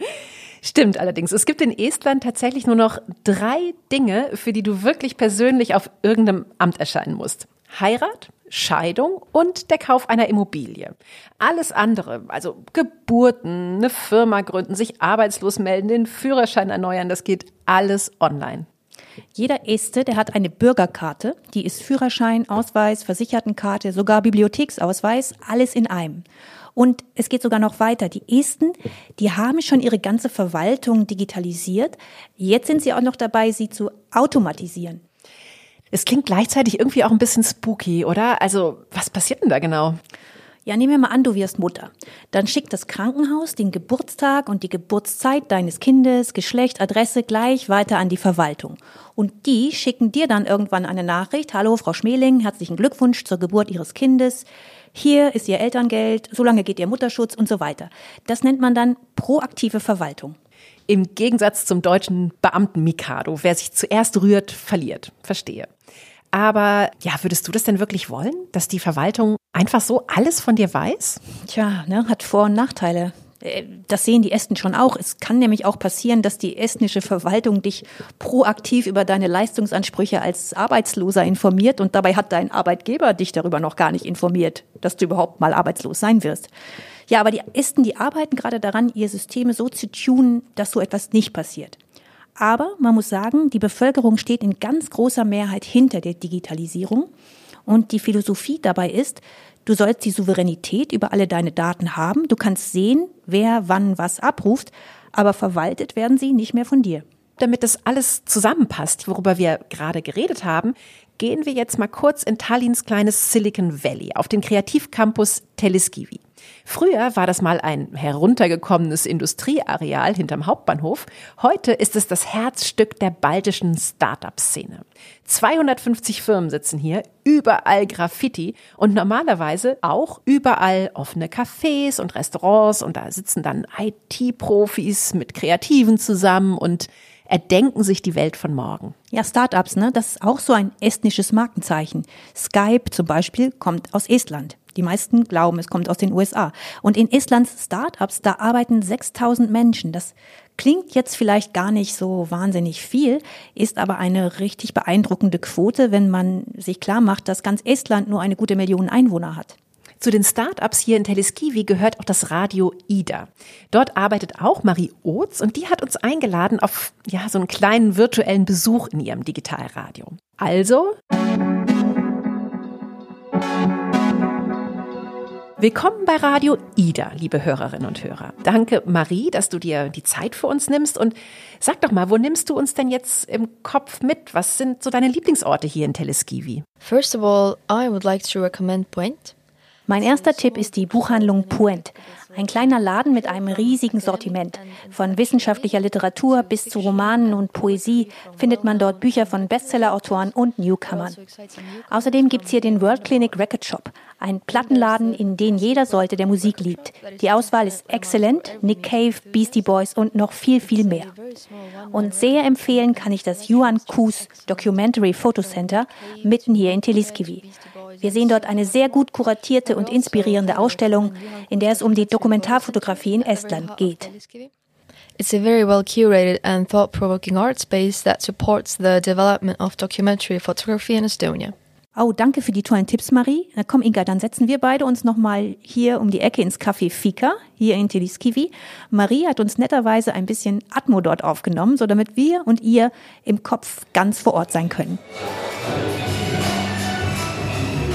Stimmt allerdings. Es gibt in Estland tatsächlich nur noch drei Dinge, für die du wirklich persönlich auf irgendeinem Amt erscheinen musst. Heirat, Scheidung und der Kauf einer Immobilie. Alles andere, also Geburten, eine Firma gründen, sich arbeitslos melden, den Führerschein erneuern, das geht alles online. Jeder Este, der hat eine Bürgerkarte, die ist Führerschein, Ausweis, Versichertenkarte, sogar Bibliotheksausweis, alles in einem. Und es geht sogar noch weiter. Die Esten, die haben schon ihre ganze Verwaltung digitalisiert. Jetzt sind sie auch noch dabei, sie zu automatisieren. Es klingt gleichzeitig irgendwie auch ein bisschen spooky, oder? Also, was passiert denn da genau? Ja, nehmen wir mal an, du wirst Mutter. Dann schickt das Krankenhaus den Geburtstag und die Geburtszeit deines Kindes, Geschlecht, Adresse gleich weiter an die Verwaltung. Und die schicken dir dann irgendwann eine Nachricht. Hallo, Frau Schmeling, herzlichen Glückwunsch zur Geburt Ihres Kindes. Hier ist Ihr Elterngeld, so lange geht Ihr Mutterschutz und so weiter. Das nennt man dann proaktive Verwaltung. Im Gegensatz zum deutschen Beamten Mikado, wer sich zuerst rührt, verliert. Verstehe. Aber ja, würdest du das denn wirklich wollen, dass die Verwaltung einfach so alles von dir weiß? Tja, ne, hat Vor- und Nachteile. Äh, das sehen die Esten schon auch. Es kann nämlich auch passieren, dass die estnische Verwaltung dich proaktiv über deine Leistungsansprüche als Arbeitsloser informiert und dabei hat dein Arbeitgeber dich darüber noch gar nicht informiert, dass du überhaupt mal arbeitslos sein wirst. Ja, aber die Esten, die arbeiten gerade daran, ihr Systeme so zu tunen, dass so etwas nicht passiert. Aber man muss sagen, die Bevölkerung steht in ganz großer Mehrheit hinter der Digitalisierung. Und die Philosophie dabei ist, du sollst die Souveränität über alle deine Daten haben. Du kannst sehen, wer wann was abruft, aber verwaltet werden sie nicht mehr von dir. Damit das alles zusammenpasst, worüber wir gerade geredet haben, gehen wir jetzt mal kurz in Tallinns kleines Silicon Valley auf den Kreativcampus Teleskivi. Früher war das mal ein heruntergekommenes Industrieareal hinterm Hauptbahnhof. Heute ist es das Herzstück der baltischen Start-up-Szene. 250 Firmen sitzen hier, überall Graffiti und normalerweise auch überall offene Cafés und Restaurants und da sitzen dann IT-Profis mit Kreativen zusammen und erdenken sich die Welt von morgen. Ja, Startups, ne? Das ist auch so ein estnisches Markenzeichen. Skype zum Beispiel kommt aus Estland. Die meisten glauben, es kommt aus den USA. Und in Estlands Startups, da arbeiten 6000 Menschen. Das klingt jetzt vielleicht gar nicht so wahnsinnig viel, ist aber eine richtig beeindruckende Quote, wenn man sich klar macht, dass ganz Estland nur eine gute Million Einwohner hat. Zu den Startups hier in Teleskivi gehört auch das Radio Ida. Dort arbeitet auch Marie Oths und die hat uns eingeladen auf ja, so einen kleinen virtuellen Besuch in ihrem Digitalradio. Also Willkommen bei Radio Ida, liebe Hörerinnen und Hörer. Danke, Marie, dass du dir die Zeit für uns nimmst. Und sag doch mal, wo nimmst du uns denn jetzt im Kopf mit? Was sind so deine Lieblingsorte hier in Teleskivi? First of all, I would like to recommend Point. Mein erster Tipp ist die Buchhandlung Puent. Ein kleiner Laden mit einem riesigen Sortiment. Von wissenschaftlicher Literatur bis zu Romanen und Poesie findet man dort Bücher von Bestsellerautoren und Newcomern. Außerdem gibt's hier den World Clinic Record Shop, ein Plattenladen, in den jeder sollte, der Musik liebt. Die Auswahl ist exzellent, Nick Cave, Beastie Boys und noch viel, viel mehr. Und sehr empfehlen kann ich das Yuan Kus Documentary Photo Center mitten hier in Teliskivi. Wir sehen dort eine sehr gut kuratierte und inspirierende Ausstellung, in der es um die Dokumentarfotografie in Estland geht. It's a very well curated and thought provoking art space that supports the development of documentary photography in Estonia. Oh, danke für die tollen Tipps, Marie. Na komm, Inga, dann setzen wir beide uns nochmal hier um die Ecke ins Café Fika, hier in Teliskivi. Marie hat uns netterweise ein bisschen Atmo dort aufgenommen, so damit wir und ihr im Kopf ganz vor Ort sein können.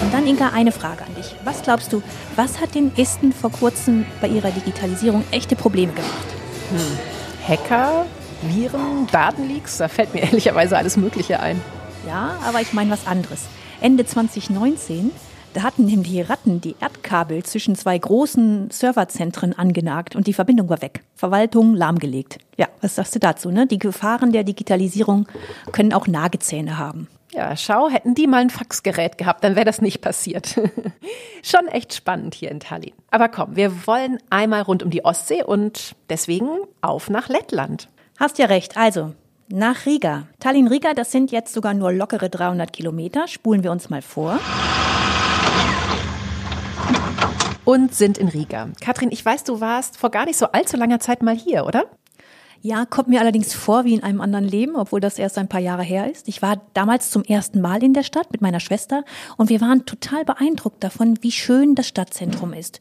Und dann, Inka, eine Frage an dich. Was glaubst du, was hat den Esten vor kurzem bei ihrer Digitalisierung echte Probleme gemacht? Hm. Hacker, Viren, Datenleaks, da fällt mir ehrlicherweise alles Mögliche ein. Ja, aber ich meine was anderes. Ende 2019, da hatten die Ratten die Erdkabel zwischen zwei großen Serverzentren angenagt und die Verbindung war weg. Verwaltung lahmgelegt. Ja, was sagst du dazu? Ne? Die Gefahren der Digitalisierung können auch Nagezähne haben. Ja, schau, hätten die mal ein Faxgerät gehabt, dann wäre das nicht passiert. Schon echt spannend hier in Tallinn. Aber komm, wir wollen einmal rund um die Ostsee und deswegen auf nach Lettland. Hast ja recht. Also, nach Riga. Tallinn-Riga, das sind jetzt sogar nur lockere 300 Kilometer. Spulen wir uns mal vor. Und sind in Riga. Katrin, ich weiß, du warst vor gar nicht so allzu langer Zeit mal hier, oder? Ja, kommt mir allerdings vor wie in einem anderen Leben, obwohl das erst ein paar Jahre her ist. Ich war damals zum ersten Mal in der Stadt mit meiner Schwester und wir waren total beeindruckt davon, wie schön das Stadtzentrum ist.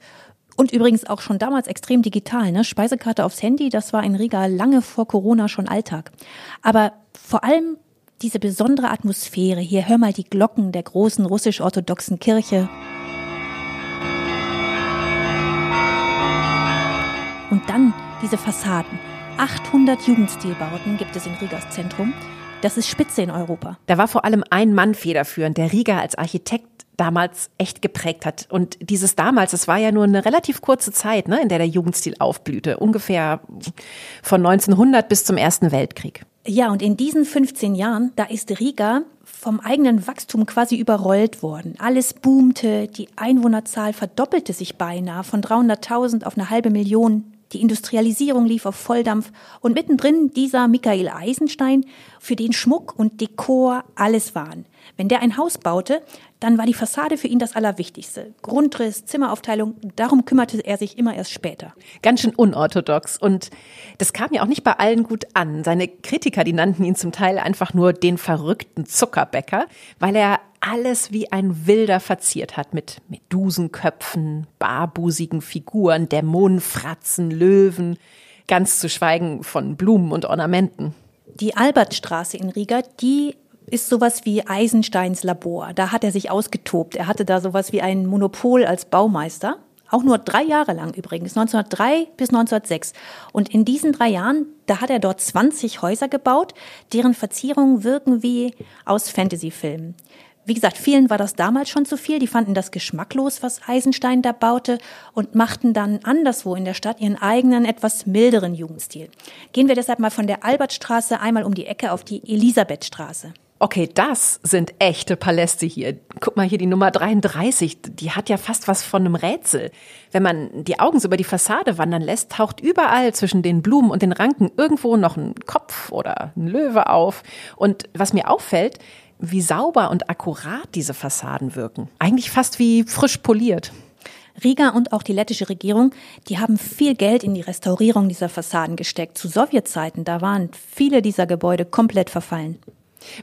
Und übrigens auch schon damals extrem digital, ne? Speisekarte aufs Handy, das war in Riga lange vor Corona schon Alltag. Aber vor allem diese besondere Atmosphäre. Hier hör mal die Glocken der großen russisch-orthodoxen Kirche. Und dann diese Fassaden. 800 Jugendstilbauten gibt es in Rigas Zentrum. Das ist Spitze in Europa. Da war vor allem ein Mann federführend, der Riga als Architekt damals echt geprägt hat. Und dieses damals, das war ja nur eine relativ kurze Zeit, ne, in der der Jugendstil aufblühte. Ungefähr von 1900 bis zum Ersten Weltkrieg. Ja, und in diesen 15 Jahren, da ist Riga vom eigenen Wachstum quasi überrollt worden. Alles boomte, die Einwohnerzahl verdoppelte sich beinahe von 300.000 auf eine halbe Million die Industrialisierung lief auf Volldampf und mittendrin dieser Michael Eisenstein, für den Schmuck und Dekor alles waren. Wenn der ein Haus baute, dann war die Fassade für ihn das Allerwichtigste. Grundriss, Zimmeraufteilung, darum kümmerte er sich immer erst später. Ganz schön unorthodox. Und das kam ja auch nicht bei allen gut an. Seine Kritiker, die nannten ihn zum Teil einfach nur den verrückten Zuckerbäcker, weil er alles wie ein Wilder verziert hat mit Medusenköpfen, barbusigen Figuren, Dämonenfratzen, Löwen, ganz zu schweigen von Blumen und Ornamenten. Die Albertstraße in Riga, die ist sowas wie Eisensteins Labor. Da hat er sich ausgetobt. Er hatte da sowas wie ein Monopol als Baumeister. Auch nur drei Jahre lang übrigens, 1903 bis 1906. Und in diesen drei Jahren, da hat er dort 20 Häuser gebaut, deren Verzierungen wirken wie aus Fantasyfilmen. Wie gesagt, vielen war das damals schon zu viel. Die fanden das geschmacklos, was Eisenstein da baute und machten dann anderswo in der Stadt ihren eigenen, etwas milderen Jugendstil. Gehen wir deshalb mal von der Albertstraße einmal um die Ecke auf die Elisabethstraße. Okay, das sind echte Paläste hier. Guck mal hier die Nummer 33, die hat ja fast was von einem Rätsel. Wenn man die Augen so über die Fassade wandern lässt, taucht überall zwischen den Blumen und den Ranken irgendwo noch ein Kopf oder ein Löwe auf. Und was mir auffällt, wie sauber und akkurat diese Fassaden wirken. Eigentlich fast wie frisch poliert. Riga und auch die lettische Regierung, die haben viel Geld in die Restaurierung dieser Fassaden gesteckt. Zu Sowjetzeiten, da waren viele dieser Gebäude komplett verfallen.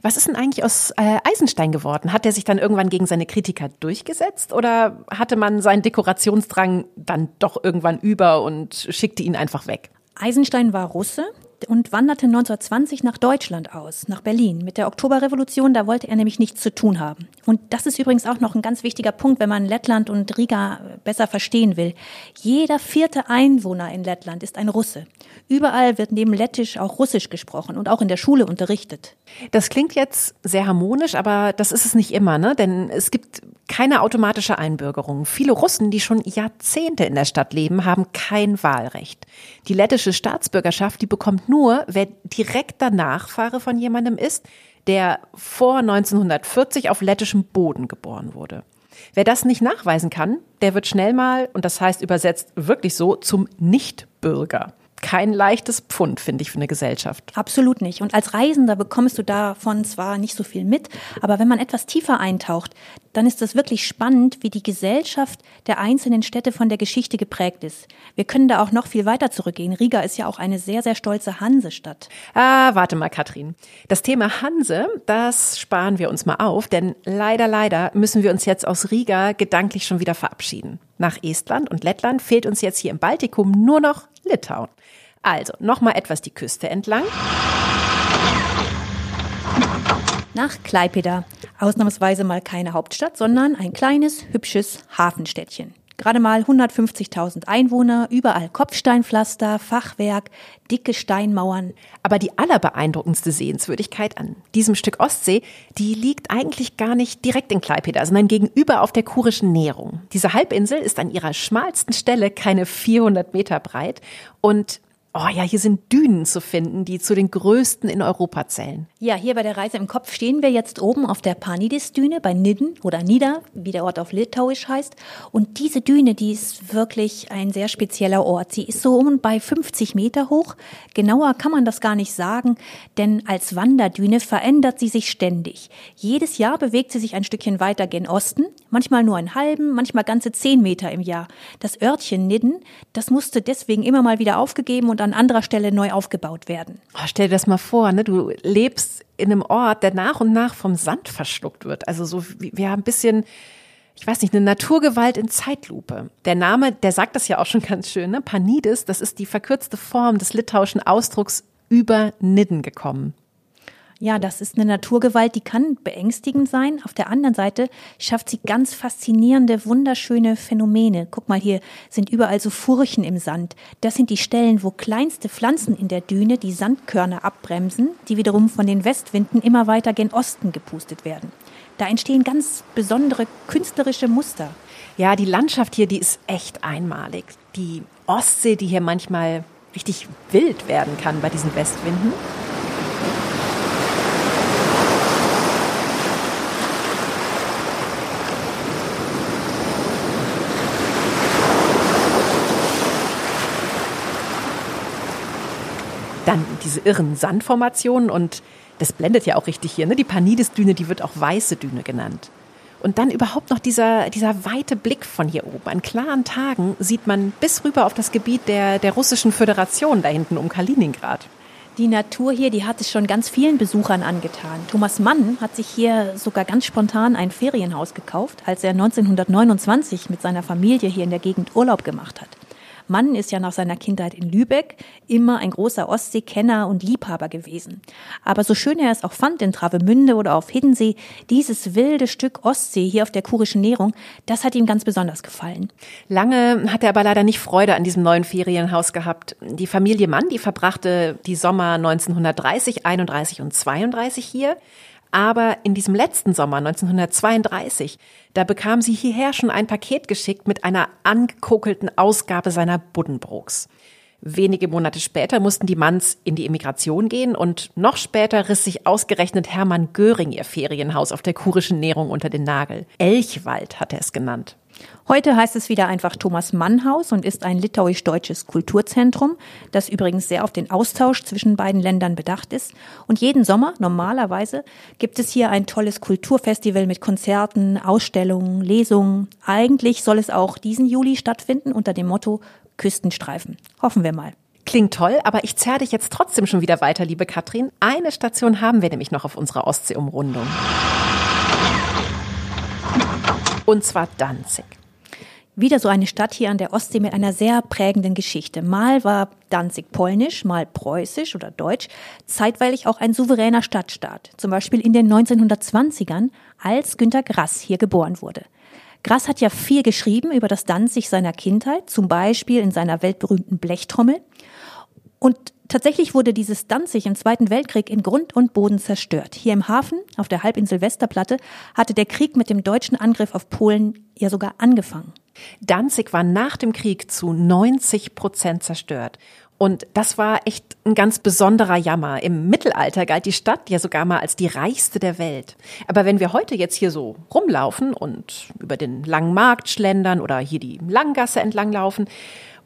Was ist denn eigentlich aus äh, Eisenstein geworden? Hat er sich dann irgendwann gegen seine Kritiker durchgesetzt oder hatte man seinen Dekorationsdrang dann doch irgendwann über und schickte ihn einfach weg? Eisenstein war Russe, und wanderte 1920 nach Deutschland aus, nach Berlin. Mit der Oktoberrevolution, da wollte er nämlich nichts zu tun haben. Und das ist übrigens auch noch ein ganz wichtiger Punkt, wenn man Lettland und Riga besser verstehen will. Jeder vierte Einwohner in Lettland ist ein Russe. Überall wird neben Lettisch auch Russisch gesprochen und auch in der Schule unterrichtet. Das klingt jetzt sehr harmonisch, aber das ist es nicht immer, ne? Denn es gibt keine automatische Einbürgerung. Viele Russen, die schon Jahrzehnte in der Stadt leben, haben kein Wahlrecht. Die lettische Staatsbürgerschaft, die bekommt nur, wer direkter Nachfahre von jemandem ist, der vor 1940 auf lettischem Boden geboren wurde. Wer das nicht nachweisen kann, der wird schnell mal, und das heißt übersetzt wirklich so, zum Nichtbürger kein leichtes Pfund, finde ich, für eine Gesellschaft. Absolut nicht. Und als Reisender bekommst du davon zwar nicht so viel mit, aber wenn man etwas tiefer eintaucht, dann ist es wirklich spannend, wie die Gesellschaft der einzelnen Städte von der Geschichte geprägt ist. Wir können da auch noch viel weiter zurückgehen. Riga ist ja auch eine sehr, sehr stolze Hansestadt. Ah, warte mal, Katrin. Das Thema Hanse, das sparen wir uns mal auf, denn leider, leider müssen wir uns jetzt aus Riga gedanklich schon wieder verabschieden. Nach Estland und Lettland fehlt uns jetzt hier im Baltikum nur noch Litauen. Also, nochmal etwas die Küste entlang. Nach Klaipeda. Ausnahmsweise mal keine Hauptstadt, sondern ein kleines, hübsches Hafenstädtchen. Gerade mal 150.000 Einwohner, überall Kopfsteinpflaster, Fachwerk, dicke Steinmauern. Aber die allerbeeindruckendste Sehenswürdigkeit an diesem Stück Ostsee, die liegt eigentlich gar nicht direkt in Klaipeda, sondern gegenüber auf der kurischen Nährung. Diese Halbinsel ist an ihrer schmalsten Stelle keine 400 Meter breit und Oh ja, hier sind Dünen zu finden, die zu den größten in Europa zählen. Ja, hier bei der Reise im Kopf stehen wir jetzt oben auf der Panidis-Düne bei Nidden oder Nida, wie der Ort auf Litauisch heißt. Und diese Düne, die ist wirklich ein sehr spezieller Ort. Sie ist so um bei 50 Meter hoch. Genauer kann man das gar nicht sagen, denn als Wanderdüne verändert sie sich ständig. Jedes Jahr bewegt sie sich ein Stückchen weiter gen Osten, manchmal nur einen halben, manchmal ganze 10 Meter im Jahr. Das Örtchen Nidden, das musste deswegen immer mal wieder aufgegeben und und an anderer Stelle neu aufgebaut werden. Oh, stell dir das mal vor, ne? du lebst in einem Ort, der nach und nach vom Sand verschluckt wird. Also so, wir haben ein bisschen, ich weiß nicht, eine Naturgewalt in Zeitlupe. Der Name, der sagt das ja auch schon ganz schön, ne? Panidis, das ist die verkürzte Form des litauischen Ausdrucks über Nidden gekommen. Ja, das ist eine Naturgewalt, die kann beängstigend sein. Auf der anderen Seite schafft sie ganz faszinierende, wunderschöne Phänomene. Guck mal, hier sind überall so Furchen im Sand. Das sind die Stellen, wo kleinste Pflanzen in der Düne die Sandkörner abbremsen, die wiederum von den Westwinden immer weiter gen Osten gepustet werden. Da entstehen ganz besondere künstlerische Muster. Ja, die Landschaft hier, die ist echt einmalig. Die Ostsee, die hier manchmal richtig wild werden kann bei diesen Westwinden. Dann diese irren Sandformationen und das blendet ja auch richtig hier, ne? Die Panidis-Düne, die wird auch weiße Düne genannt. Und dann überhaupt noch dieser, dieser weite Blick von hier oben. An klaren Tagen sieht man bis rüber auf das Gebiet der, der russischen Föderation da hinten um Kaliningrad. Die Natur hier, die hat es schon ganz vielen Besuchern angetan. Thomas Mann hat sich hier sogar ganz spontan ein Ferienhaus gekauft, als er 1929 mit seiner Familie hier in der Gegend Urlaub gemacht hat. Mann ist ja nach seiner Kindheit in Lübeck immer ein großer Ostseekenner und Liebhaber gewesen. Aber so schön er es auch fand in Travemünde oder auf Hiddensee, dieses wilde Stück Ostsee hier auf der kurischen Nährung, das hat ihm ganz besonders gefallen. Lange hat er aber leider nicht Freude an diesem neuen Ferienhaus gehabt. Die Familie Mann, die verbrachte die Sommer 1930, 31 und 32 hier. Aber in diesem letzten Sommer 1932, da bekam sie hierher schon ein Paket geschickt mit einer angekokelten Ausgabe seiner Buddenbrooks. Wenige Monate später mussten die Manns in die Emigration gehen und noch später riss sich ausgerechnet Hermann Göring ihr Ferienhaus auf der kurischen Nährung unter den Nagel. Elchwald hat er es genannt. Heute heißt es wieder einfach Thomas Mann Haus und ist ein litauisch-deutsches Kulturzentrum, das übrigens sehr auf den Austausch zwischen beiden Ländern bedacht ist. Und jeden Sommer, normalerweise, gibt es hier ein tolles Kulturfestival mit Konzerten, Ausstellungen, Lesungen. Eigentlich soll es auch diesen Juli stattfinden unter dem Motto Küstenstreifen. Hoffen wir mal. Klingt toll, aber ich zerre dich jetzt trotzdem schon wieder weiter, liebe Katrin. Eine Station haben wir nämlich noch auf unserer Ostseeumrundung. Und zwar Danzig. Wieder so eine Stadt hier an der Ostsee mit einer sehr prägenden Geschichte. Mal war Danzig polnisch, mal preußisch oder deutsch, zeitweilig auch ein souveräner Stadtstaat. Zum Beispiel in den 1920ern, als Günter Grass hier geboren wurde. Grass hat ja viel geschrieben über das Danzig seiner Kindheit, zum Beispiel in seiner weltberühmten Blechtrommel. Und tatsächlich wurde dieses Danzig im Zweiten Weltkrieg in Grund und Boden zerstört. Hier im Hafen, auf der Halbinsel Westerplatte, hatte der Krieg mit dem deutschen Angriff auf Polen ja sogar angefangen. Danzig war nach dem Krieg zu 90 Prozent zerstört. Und das war echt ein ganz besonderer Jammer. Im Mittelalter galt die Stadt ja sogar mal als die reichste der Welt. Aber wenn wir heute jetzt hier so rumlaufen und über den langen Markt schlendern oder hier die Langgasse entlanglaufen,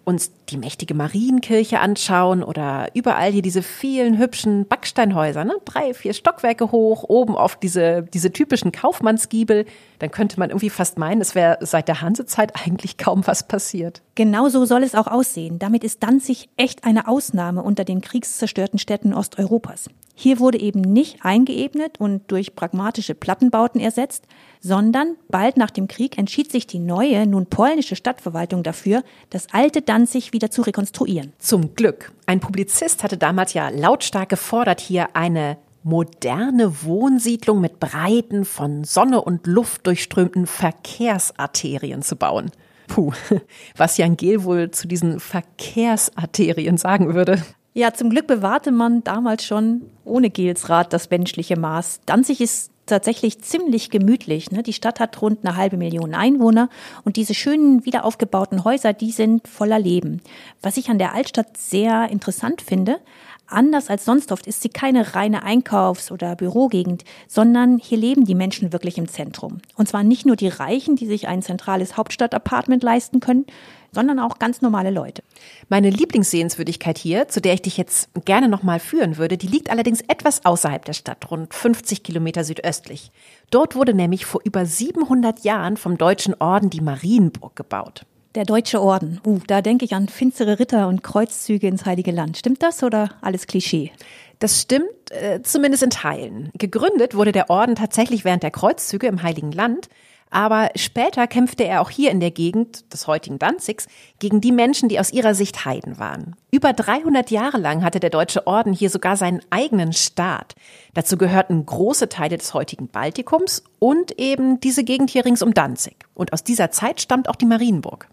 uns die mächtige Marienkirche anschauen oder überall hier diese vielen hübschen Backsteinhäuser, ne? drei, vier Stockwerke hoch, oben oft diese, diese typischen Kaufmannsgiebel, dann könnte man irgendwie fast meinen, es wäre seit der Hansezeit eigentlich kaum was passiert. Genau so soll es auch aussehen. Damit ist Danzig echt eine Ausnahme unter den kriegszerstörten Städten Osteuropas. Hier wurde eben nicht eingeebnet und durch pragmatische Plattenbauten ersetzt, sondern bald nach dem Krieg entschied sich die neue, nun polnische Stadtverwaltung dafür, das alte Danzig wieder zu rekonstruieren. Zum Glück. Ein Publizist hatte damals ja lautstark gefordert, hier eine moderne Wohnsiedlung mit breiten, von Sonne und Luft durchströmten Verkehrsarterien zu bauen. Puh, was Jan Gehl wohl zu diesen Verkehrsarterien sagen würde. Ja, zum Glück bewahrte man damals schon ohne Gels Rat das menschliche Maß. Danzig ist tatsächlich ziemlich gemütlich. Ne? Die Stadt hat rund eine halbe Million Einwohner und diese schönen wiederaufgebauten Häuser, die sind voller Leben. Was ich an der Altstadt sehr interessant finde, Anders als sonst oft ist sie keine reine Einkaufs- oder Bürogegend, sondern hier leben die Menschen wirklich im Zentrum. Und zwar nicht nur die Reichen, die sich ein zentrales Hauptstadtapartment leisten können, sondern auch ganz normale Leute. Meine Lieblingssehenswürdigkeit hier, zu der ich dich jetzt gerne nochmal führen würde, die liegt allerdings etwas außerhalb der Stadt, rund 50 Kilometer südöstlich. Dort wurde nämlich vor über 700 Jahren vom Deutschen Orden die Marienburg gebaut. Der Deutsche Orden. Uh, da denke ich an finstere Ritter und Kreuzzüge ins Heilige Land. Stimmt das oder alles Klischee? Das stimmt, äh, zumindest in Teilen. Gegründet wurde der Orden tatsächlich während der Kreuzzüge im Heiligen Land. Aber später kämpfte er auch hier in der Gegend des heutigen Danzigs gegen die Menschen, die aus ihrer Sicht Heiden waren. Über 300 Jahre lang hatte der Deutsche Orden hier sogar seinen eigenen Staat. Dazu gehörten große Teile des heutigen Baltikums und eben diese Gegend hier rings um Danzig. Und aus dieser Zeit stammt auch die Marienburg.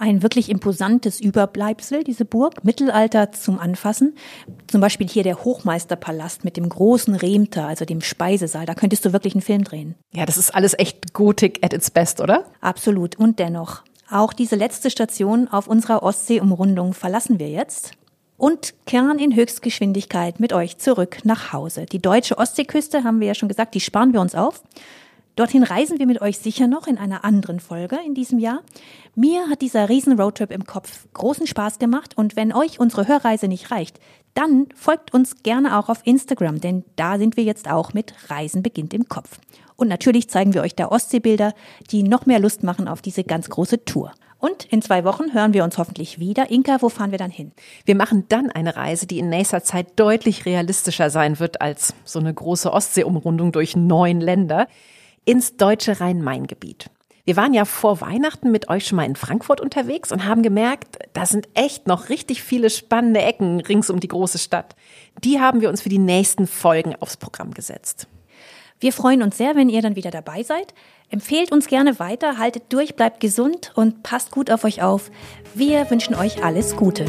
Ein wirklich imposantes Überbleibsel, diese Burg, Mittelalter zum Anfassen. Zum Beispiel hier der Hochmeisterpalast mit dem großen Remter, also dem Speisesaal. Da könntest du wirklich einen Film drehen. Ja, das ist alles echt Gotik at its best, oder? Absolut. Und dennoch, auch diese letzte Station auf unserer Ostseeumrundung verlassen wir jetzt und kehren in Höchstgeschwindigkeit mit euch zurück nach Hause. Die deutsche Ostseeküste, haben wir ja schon gesagt, die sparen wir uns auf. Dorthin reisen wir mit euch sicher noch in einer anderen Folge in diesem Jahr. Mir hat dieser riesen Roadtrip im Kopf großen Spaß gemacht und wenn euch unsere Hörreise nicht reicht, dann folgt uns gerne auch auf Instagram, denn da sind wir jetzt auch mit Reisen beginnt im Kopf. Und natürlich zeigen wir euch da Ostseebilder, die noch mehr Lust machen auf diese ganz große Tour. Und in zwei Wochen hören wir uns hoffentlich wieder. Inka, wo fahren wir dann hin? Wir machen dann eine Reise, die in nächster Zeit deutlich realistischer sein wird als so eine große Ostseeumrundung durch neun Länder ins deutsche Rhein-Main-Gebiet. Wir waren ja vor Weihnachten mit euch schon mal in Frankfurt unterwegs und haben gemerkt, da sind echt noch richtig viele spannende Ecken rings um die große Stadt. Die haben wir uns für die nächsten Folgen aufs Programm gesetzt. Wir freuen uns sehr, wenn ihr dann wieder dabei seid. Empfehlt uns gerne weiter, haltet durch, bleibt gesund und passt gut auf euch auf. Wir wünschen euch alles Gute.